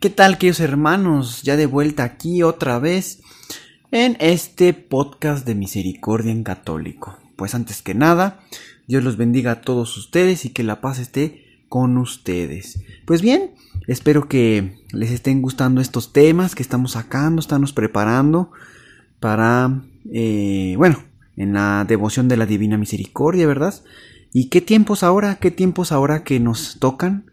¿Qué tal, queridos hermanos? Ya de vuelta aquí otra vez en este podcast de Misericordia en Católico. Pues antes que nada, Dios los bendiga a todos ustedes y que la paz esté con ustedes. Pues bien, espero que les estén gustando estos temas que estamos sacando, estamos preparando para, eh, bueno, en la devoción de la Divina Misericordia, ¿verdad? ¿Y qué tiempos ahora? ¿Qué tiempos ahora que nos tocan?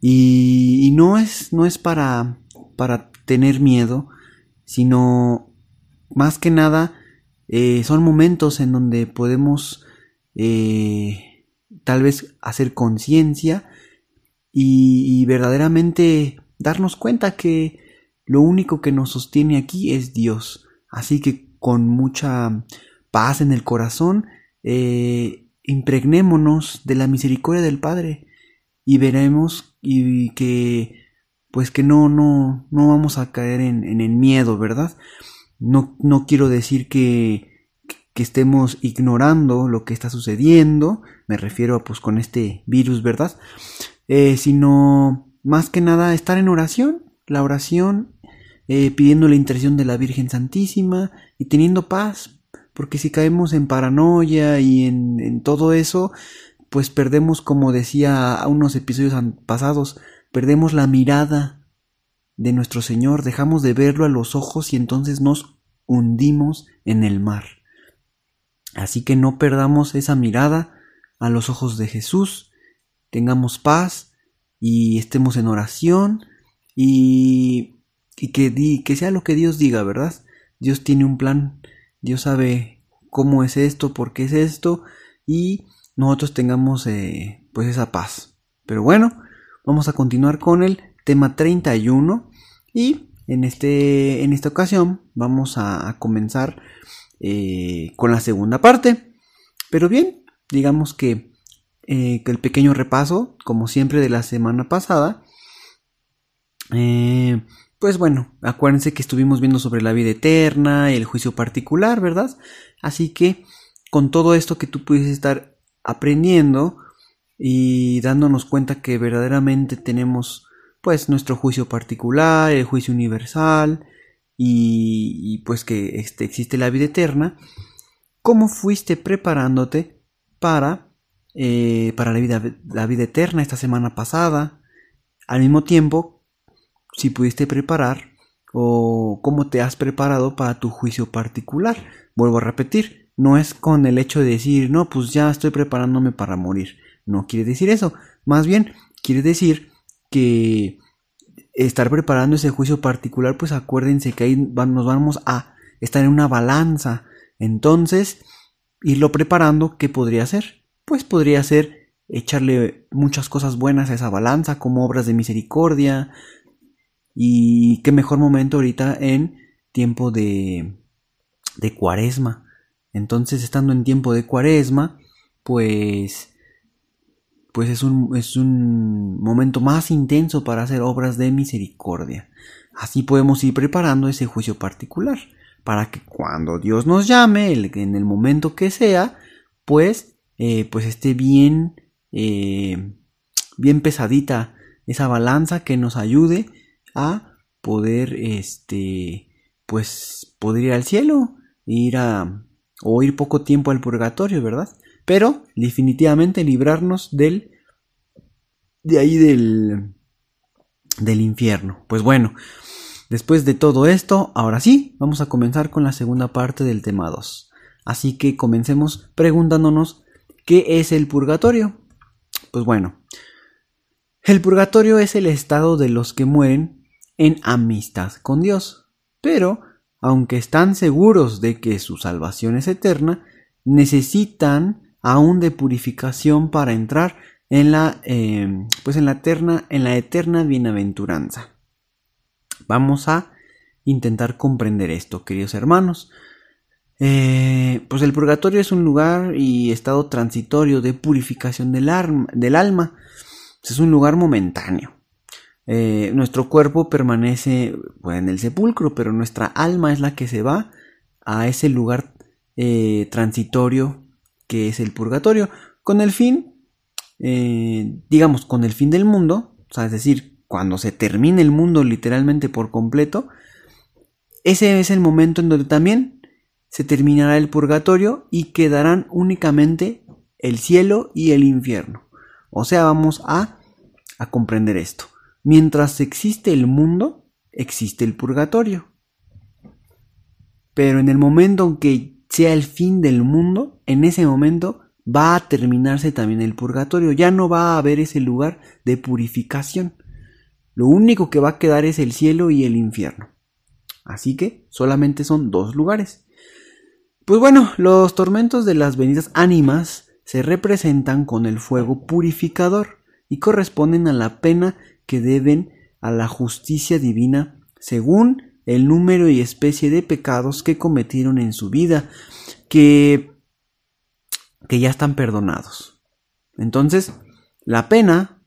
Y, no es, no es para, para tener miedo, sino más que nada eh, son momentos en donde podemos eh, tal vez hacer conciencia y, verdaderamente darnos cuenta que lo único que nos sostiene aquí es Dios. Así que con mucha paz en el corazón, eh, impregnémonos de la misericordia del Padre y veremos y que pues que no no no vamos a caer en, en el miedo verdad no no quiero decir que, que estemos ignorando lo que está sucediendo me refiero pues con este virus verdad eh, sino más que nada estar en oración la oración eh, pidiendo la intercesión de la Virgen Santísima y teniendo paz porque si caemos en paranoia y en, todo eso, pues perdemos, como decía a unos episodios pasados, perdemos la mirada de nuestro Señor, dejamos de verlo a los ojos y entonces nos hundimos en el mar. Así que no perdamos esa mirada a los ojos de Jesús, tengamos paz y estemos en oración y, y que, que sea lo que Dios diga, ¿verdad? Dios tiene un plan Dios sabe cómo es esto, por qué es esto y nosotros tengamos eh, pues esa paz. Pero bueno, vamos a continuar con el tema 31 y en, este, en esta ocasión vamos a, comenzar eh, con la segunda parte. Pero bien, digamos que, eh, que, el pequeño repaso, como siempre de la semana pasada, pues bueno, acuérdense que estuvimos viendo sobre la vida eterna, el juicio particular, ¿verdad? Así que con todo esto que tú pudieses estar aprendiendo y dándonos cuenta que verdaderamente tenemos pues nuestro juicio particular, el juicio universal y, pues que este, existe la vida eterna, ¿cómo fuiste preparándote para, eh, para la, vida, la vida eterna esta semana pasada? Al mismo tiempo, si pudiste preparar o cómo te has preparado para tu juicio particular. Vuelvo a repetir, no es con el hecho de decir, no, pues ya estoy preparándome para morir. No quiere decir eso. Más bien, quiere decir que estar preparando ese juicio particular, pues acuérdense que ahí nos vamos a estar en una balanza. Entonces, irlo preparando, ¿qué podría ser? Pues podría ser echarle muchas cosas buenas a esa balanza, como obras de misericordia, y qué mejor momento ahorita en tiempo de, de cuaresma. Entonces, estando en tiempo de cuaresma, pues, pues es un, es un momento más intenso para hacer obras de misericordia. Así podemos ir preparando ese juicio particular, para que cuando Dios nos llame, en el momento que sea, pues, eh, pues esté bien, eh, bien pesadita esa balanza que nos ayude a poder, este, pues, poder ir al cielo, ir a, o ir poco tiempo al purgatorio, ¿verdad? Pero definitivamente librarnos del, de ahí del, del infierno. Pues bueno, después de todo esto, ahora sí, vamos a comenzar con la segunda parte del tema 2. Así que comencemos preguntándonos qué es el purgatorio. Pues bueno, el purgatorio es el estado de los que mueren en amistad con Dios. Pero, aunque están seguros de que su salvación es eterna, necesitan aún de purificación para entrar en la, em, pues en la eterna, en la eterna bienaventuranza. Vamos a intentar comprender esto, queridos hermanos. Eh, pues el purgatorio es un lugar y estado transitorio de purificación del alma. Es un lugar momentáneo. Eh, nuestro cuerpo permanece pues, en el sepulcro, pero nuestra alma es la que se va a ese lugar eh, transitorio que es el purgatorio, con el fin, digamos, con el fin del mundo, es decir, cuando se termine el mundo literalmente por completo, ese es el momento en donde también se terminará el purgatorio y quedarán únicamente el cielo y el infierno. O sea, vamos a, a comprender esto. Mientras existe el mundo, existe el purgatorio. Pero en el momento en que sea el fin del mundo, en ese momento va a terminarse también el purgatorio. Ya no va a haber ese lugar de purificación. Lo único que va a quedar es el cielo y el infierno. Así que solamente son dos lugares. Pues bueno, los tormentos de las benditas ánimas se representan con el fuego purificador y corresponden a la pena que deben a la justicia divina según el número y especie de pecados que cometieron en su vida, que, que ya están perdonados. Entonces, la pena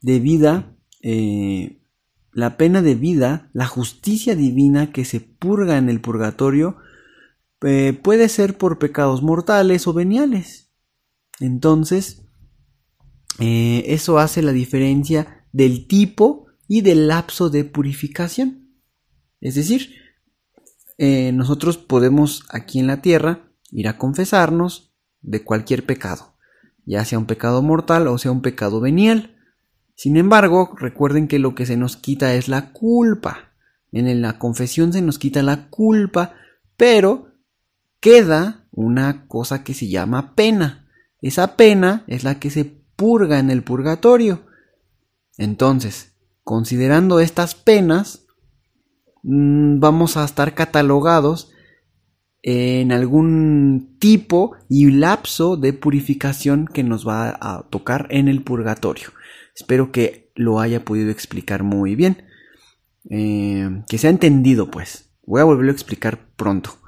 de vida eh, la pena de vida, la justicia divina que se purga en el purgatorio, eh, puede ser por pecados mortales o veniales. Entonces, eh, eso hace la diferencia del tipo y del lapso de purificación. Es decir, eh, nosotros podemos aquí en la tierra ir a confesarnos de cualquier pecado, ya sea un pecado mortal o sea un pecado venial. Sin embargo, recuerden que lo que se nos quita es la culpa. En la confesión se nos quita la culpa, pero queda una cosa que se llama pena. Esa pena es la que se purga en el purgatorio. Entonces, considerando estas penas, mm, vamos a estar catalogados en algún tipo y lapso de purificación que nos va a tocar en el purgatorio. Espero que lo haya podido explicar muy bien. Eh, que se ha entendido, pues. Voy a volverlo a explicar pronto.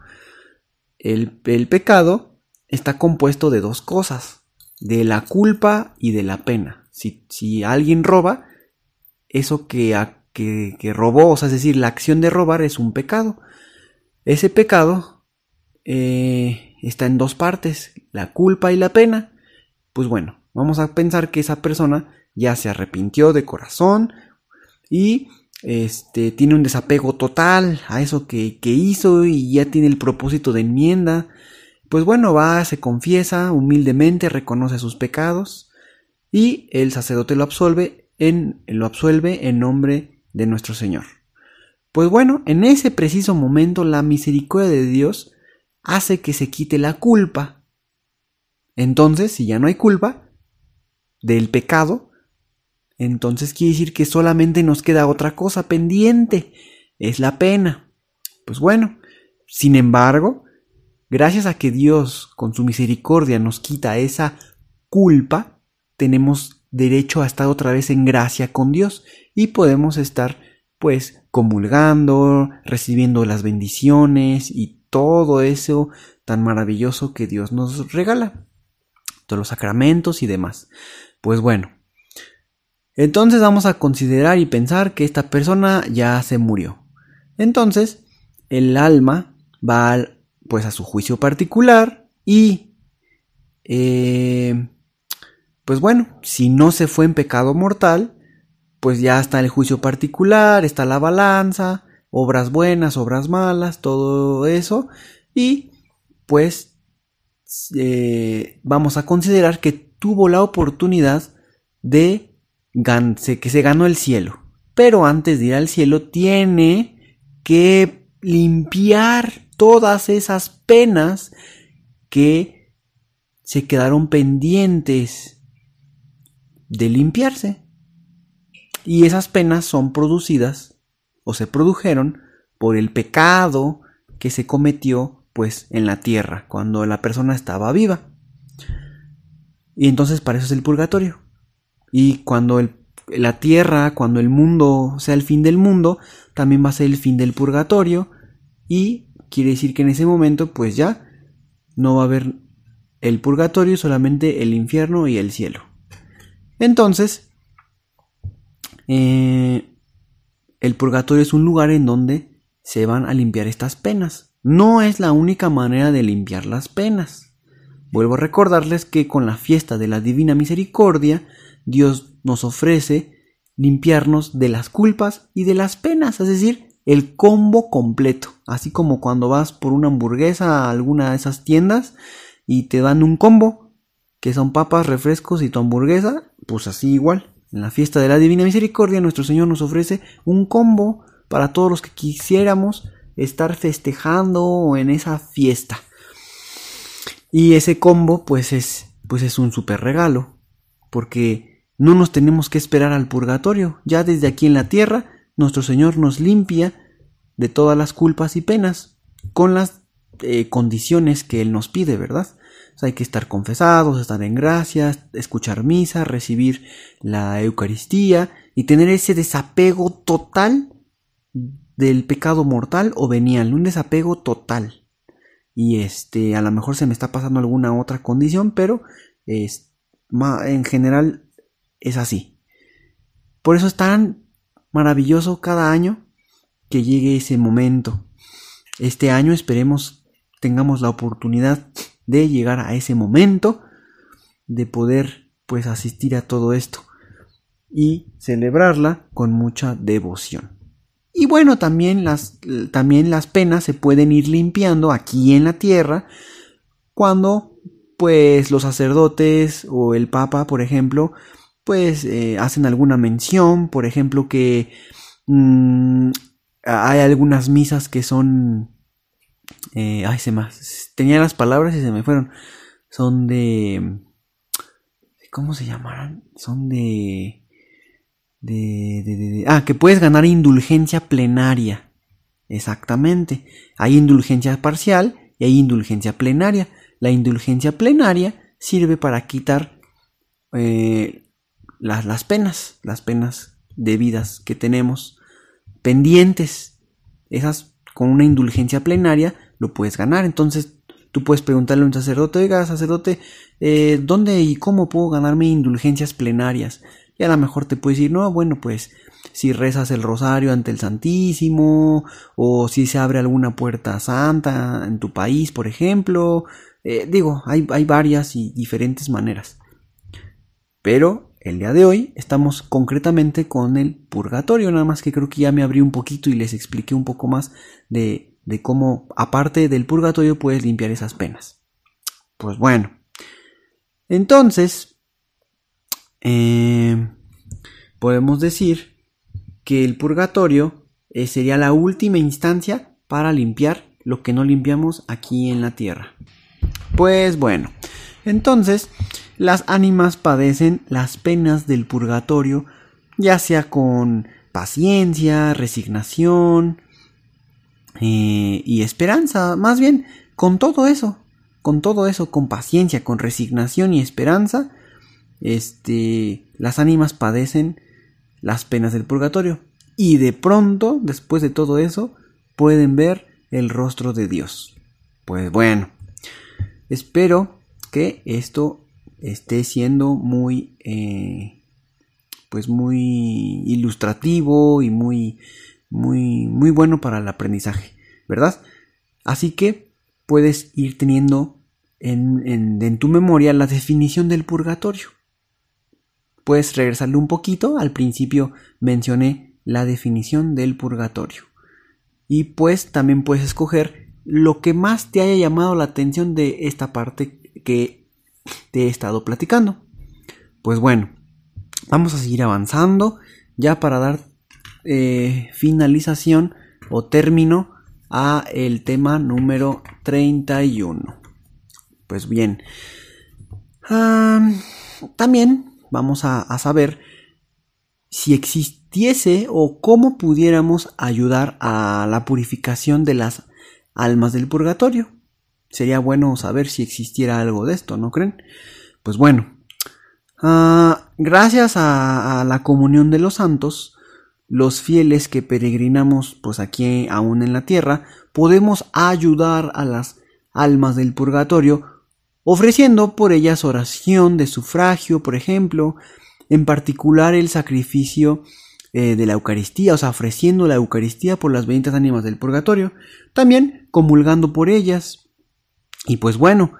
El, pecado está compuesto de dos cosas. De la culpa y de la pena. Si, alguien roba, eso que, que, robó, o sea, es decir, la acción de robar es un pecado. Ese pecado eh, está en dos partes, la culpa y la pena. Pues bueno, vamos a pensar que esa persona ya se arrepintió de corazón y este, tiene un desapego total a eso que, que hizo y ya tiene el propósito de enmienda. Pues bueno, va, se confiesa humildemente, reconoce sus pecados y el sacerdote lo absolve en, lo absuelve en nombre de nuestro Señor. Pues bueno, en ese preciso momento la misericordia de Dios hace que se quite la culpa. Entonces, si ya no hay culpa del pecado, entonces quiere decir que solamente nos queda otra cosa pendiente, es la pena. Pues bueno, sin embargo, gracias a que Dios con su misericordia nos quita esa culpa, tenemos derecho a estar otra vez en gracia con Dios y podemos estar pues comulgando, recibiendo las bendiciones y todo eso tan maravilloso que Dios nos regala, todos los sacramentos y demás. Pues bueno, entonces vamos a considerar y pensar que esta persona ya se murió. Entonces, el alma va pues a su juicio particular y eh, pues bueno, si no se fue en pecado mortal, pues ya está el juicio particular, está la balanza, obras buenas, obras malas, todo eso y pues eh, vamos a considerar que tuvo la oportunidad de que se ganó el cielo. Pero antes de ir al cielo tiene que limpiar todas esas penas que se quedaron pendientes de limpiarse. Y esas penas son producidas o se produjeron por el pecado que se cometió pues en la tierra cuando la persona estaba viva. Y entonces para eso es el purgatorio. Y cuando el, la tierra, cuando el mundo sea el fin del mundo, también va a ser el fin del purgatorio y quiere decir que en ese momento pues ya no va a haber el purgatorio, solamente el infierno y el cielo. Entonces, eh, el purgatorio es un lugar en donde se van a limpiar estas penas. No es la única manera de limpiar las penas. Vuelvo a recordarles que con la fiesta de la Divina Misericordia, Dios nos ofrece limpiarnos de las culpas y de las penas, es decir, el combo completo. Así como cuando vas por una hamburguesa a alguna de esas tiendas y te dan un combo, que son papas, refrescos y tu hamburguesa, pues así igual. En la fiesta de la Divina Misericordia nuestro Señor nos ofrece un combo para todos los que quisiéramos estar festejando en esa fiesta. Y ese combo pues es pues es un super regalo, porque no nos tenemos que esperar al purgatorio, ya desde aquí en la tierra nuestro Señor nos limpia de todas las culpas y penas, con las eh, condiciones que Él nos pide, ¿verdad? Hay que estar confesados, estar en gracias, escuchar misa, recibir la Eucaristía y tener ese desapego total del pecado mortal o venial, un desapego total. Y este, a lo mejor se me está pasando alguna otra condición, pero es, en general es así. Por eso es tan maravilloso cada año que llegue ese momento. Este año esperemos tengamos la oportunidad de llegar a ese momento de poder pues asistir a todo esto y celebrarla con mucha devoción. Y bueno, también las, también las penas se pueden ir limpiando aquí en la tierra cuando pues los sacerdotes o el papa, por ejemplo, pues eh, hacen alguna mención, por ejemplo que mm, hay algunas misas que son eh, ay, se más. Tenía las palabras y se me fueron. Son de. ¿Cómo se llamarán? Son de. De, de, Ah, que puedes ganar indulgencia plenaria. Exactamente. Hay indulgencia parcial y hay indulgencia plenaria. La indulgencia plenaria sirve para quitar eh, las, las penas, las penas debidas que tenemos pendientes. Esas con una indulgencia plenaria lo puedes ganar. Entonces tú puedes preguntarle a un sacerdote, oiga, sacerdote, eh, ¿dónde y cómo puedo ganarme indulgencias plenarias? Y a lo mejor te puedes decir, no, bueno, pues si rezas el rosario ante el Santísimo, o si se abre alguna puerta santa en tu país, por ejemplo. Eh, digo, hay, hay varias y diferentes maneras. Pero el día de hoy estamos concretamente con el purgatorio, nada más que creo que ya me abrí un poquito y les expliqué un poco más de, de cómo, aparte del purgatorio, puedes limpiar esas penas. Pues bueno, entonces, eh, podemos decir que el purgatorio eh, sería la última instancia para limpiar lo que no limpiamos aquí en la tierra. Pues bueno, entonces, las ánimas padecen las penas del purgatorio, ya sea con paciencia, resignación eh, y esperanza, más bien con todo eso, con todo eso, con paciencia, con resignación y esperanza, este, las ánimas padecen las penas del purgatorio y de pronto, después de todo eso, pueden ver el rostro de Dios. Pues bueno, espero que esto esté siendo muy, eh, pues muy ilustrativo y muy, muy, muy bueno para el aprendizaje, ¿verdad? Así que puedes ir teniendo en, en, en tu memoria la definición del purgatorio. Puedes regresarle un poquito, al principio mencioné la definición del purgatorio. Y pues también puedes escoger lo que más te haya llamado la atención de esta parte que te he estado platicando. Pues bueno, vamos a seguir avanzando ya para dar eh, finalización o término a el tema número 31. Pues bien, también vamos a saber si existiese o cómo pudiéramos ayudar a la purificación de las almas del purgatorio. Sería bueno saber si existiera algo de esto, ¿no creen? Pues bueno, ah, gracias a, la comunión de los santos, los fieles que peregrinamos pues aquí aún en la tierra, podemos ayudar a las almas del purgatorio ofreciendo por ellas oración de sufragio, por ejemplo, en particular el sacrificio eh, de la Eucaristía, o sea, ofreciendo la Eucaristía por las benditas ánimas del purgatorio, también comulgando por ellas. Y pues bueno,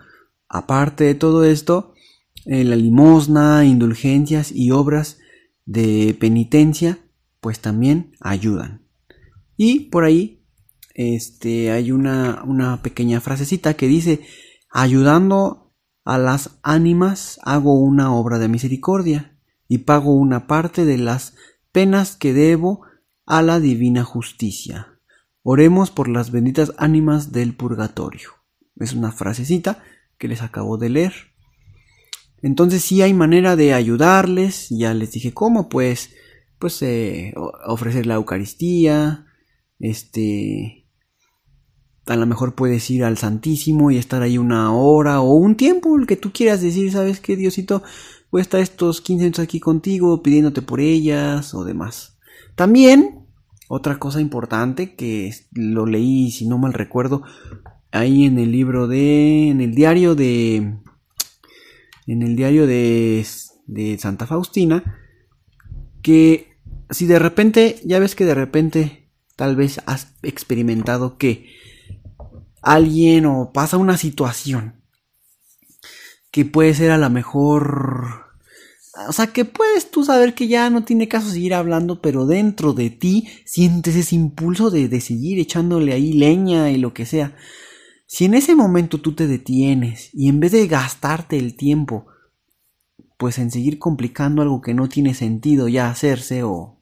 aparte de todo esto, eh, la limosna, indulgencias y obras de penitencia, pues también ayudan. Y por ahí, este, hay una, una pequeña frasecita que dice, ayudando a las ánimas hago una obra de misericordia y pago una parte de las penas que debo a la divina justicia. Oremos por las benditas ánimas del purgatorio. Es una frasecita que les acabo de leer. Entonces si hay manera de ayudarles, ya les dije cómo, pues, pues eh, ofrecer la Eucaristía, este, a lo mejor puedes ir al Santísimo y estar ahí una hora o un tiempo, el que tú quieras decir, ¿sabes qué, Diosito? voy a estar estos 15 minutos aquí contigo pidiéndote por ellas o demás. También, otra cosa importante que lo leí, si no mal recuerdo, ahí en el libro de, en el diario de, en el diario de, de Santa Faustina, que si de repente, ya ves que de repente tal vez has experimentado que alguien o pasa una situación que puede ser a lo mejor o sea, que puedes tú saber que ya no tiene caso seguir hablando, pero dentro de ti sientes ese impulso de, de seguir echándole ahí leña y lo que sea. Si en ese momento tú te detienes y en vez de gastarte el tiempo, pues en seguir complicando algo que no tiene sentido ya hacerse o, o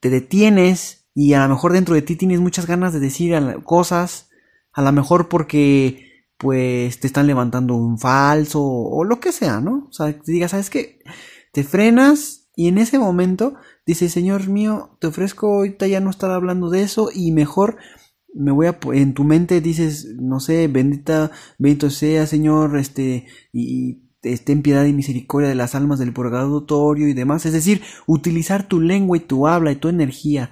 te detienes y a lo mejor dentro de ti tienes muchas ganas de decir cosas, a lo mejor porque pues te están levantando un falso o lo que sea, ¿no? O sea, te digas, ¿sabes qué? Te frenas y en ese momento dices, Señor mío, te ofrezco ahorita ya no estar hablando de eso y mejor me voy a en tu mente dices, no sé, bendita, bendito sea, Señor, este y esté en piedad y misericordia de las almas del purgatorio y demás, es decir, utilizar tu lengua y tu habla y tu energía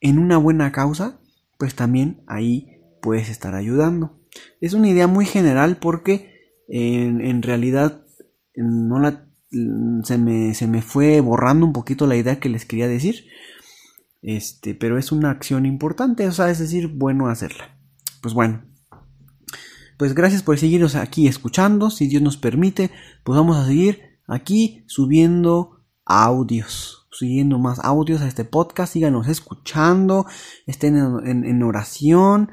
en una buena causa, pues también ahí puedes estar ayudando. Es una idea muy general porque en, realidad no la, se, me, se me fue borrando un poquito la idea que les quería decir. Este, pero es una acción importante, o sea, es decir, bueno hacerla. Pues bueno, pues gracias por seguirnos aquí escuchando. Si Dios nos permite, pues vamos a seguir aquí subiendo audios, subiendo más audios a este podcast. Síganos escuchando, estén en oración.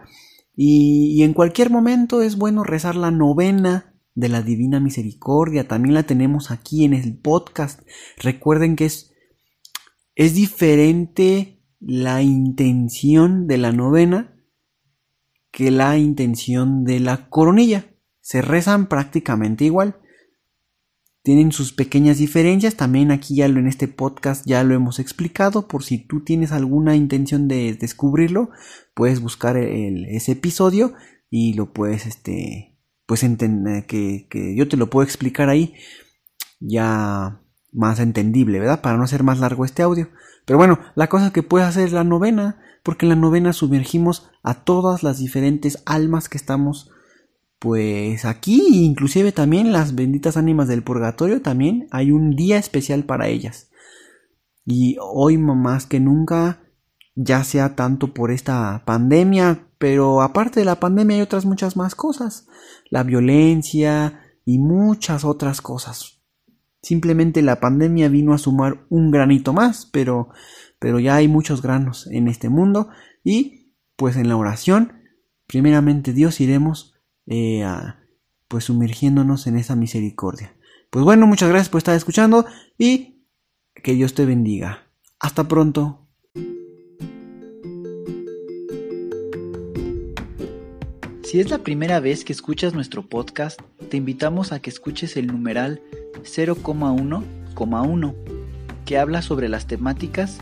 Y, en cualquier momento es bueno rezar la novena de la Divina Misericordia. También la tenemos aquí en el podcast. Recuerden que es, es diferente la intención de la novena que la intención de la coronilla. Se rezan prácticamente igual tienen sus pequeñas diferencias. También aquí ya lo en este podcast ya lo hemos explicado. Por si tú tienes alguna intención de descubrirlo, puedes buscar ese episodio y lo puedes, este, pues entender que, que yo te lo puedo explicar ahí ya más entendible, ¿verdad? Para no hacer más largo este audio. Pero bueno, la cosa que puedes hacer es la novena, porque en la novena sumergimos a todas las diferentes almas que estamos pues aquí inclusive también las benditas ánimas del purgatorio también hay un día especial para ellas. Y hoy más que nunca, ya sea tanto por esta pandemia, pero aparte de la pandemia hay otras muchas más cosas. La violencia y muchas otras cosas. Simplemente la pandemia vino a sumar un granito más, pero, pero ya hay muchos granos en este mundo y pues en la oración, primeramente Dios iremos eh, pues sumergiéndonos en esa misericordia. Pues bueno, muchas gracias por estar escuchando y que Dios te bendiga. Hasta pronto. Si es la primera vez que escuchas nuestro podcast, te invitamos a que escuches el numeral 0,1,1, que habla sobre las temáticas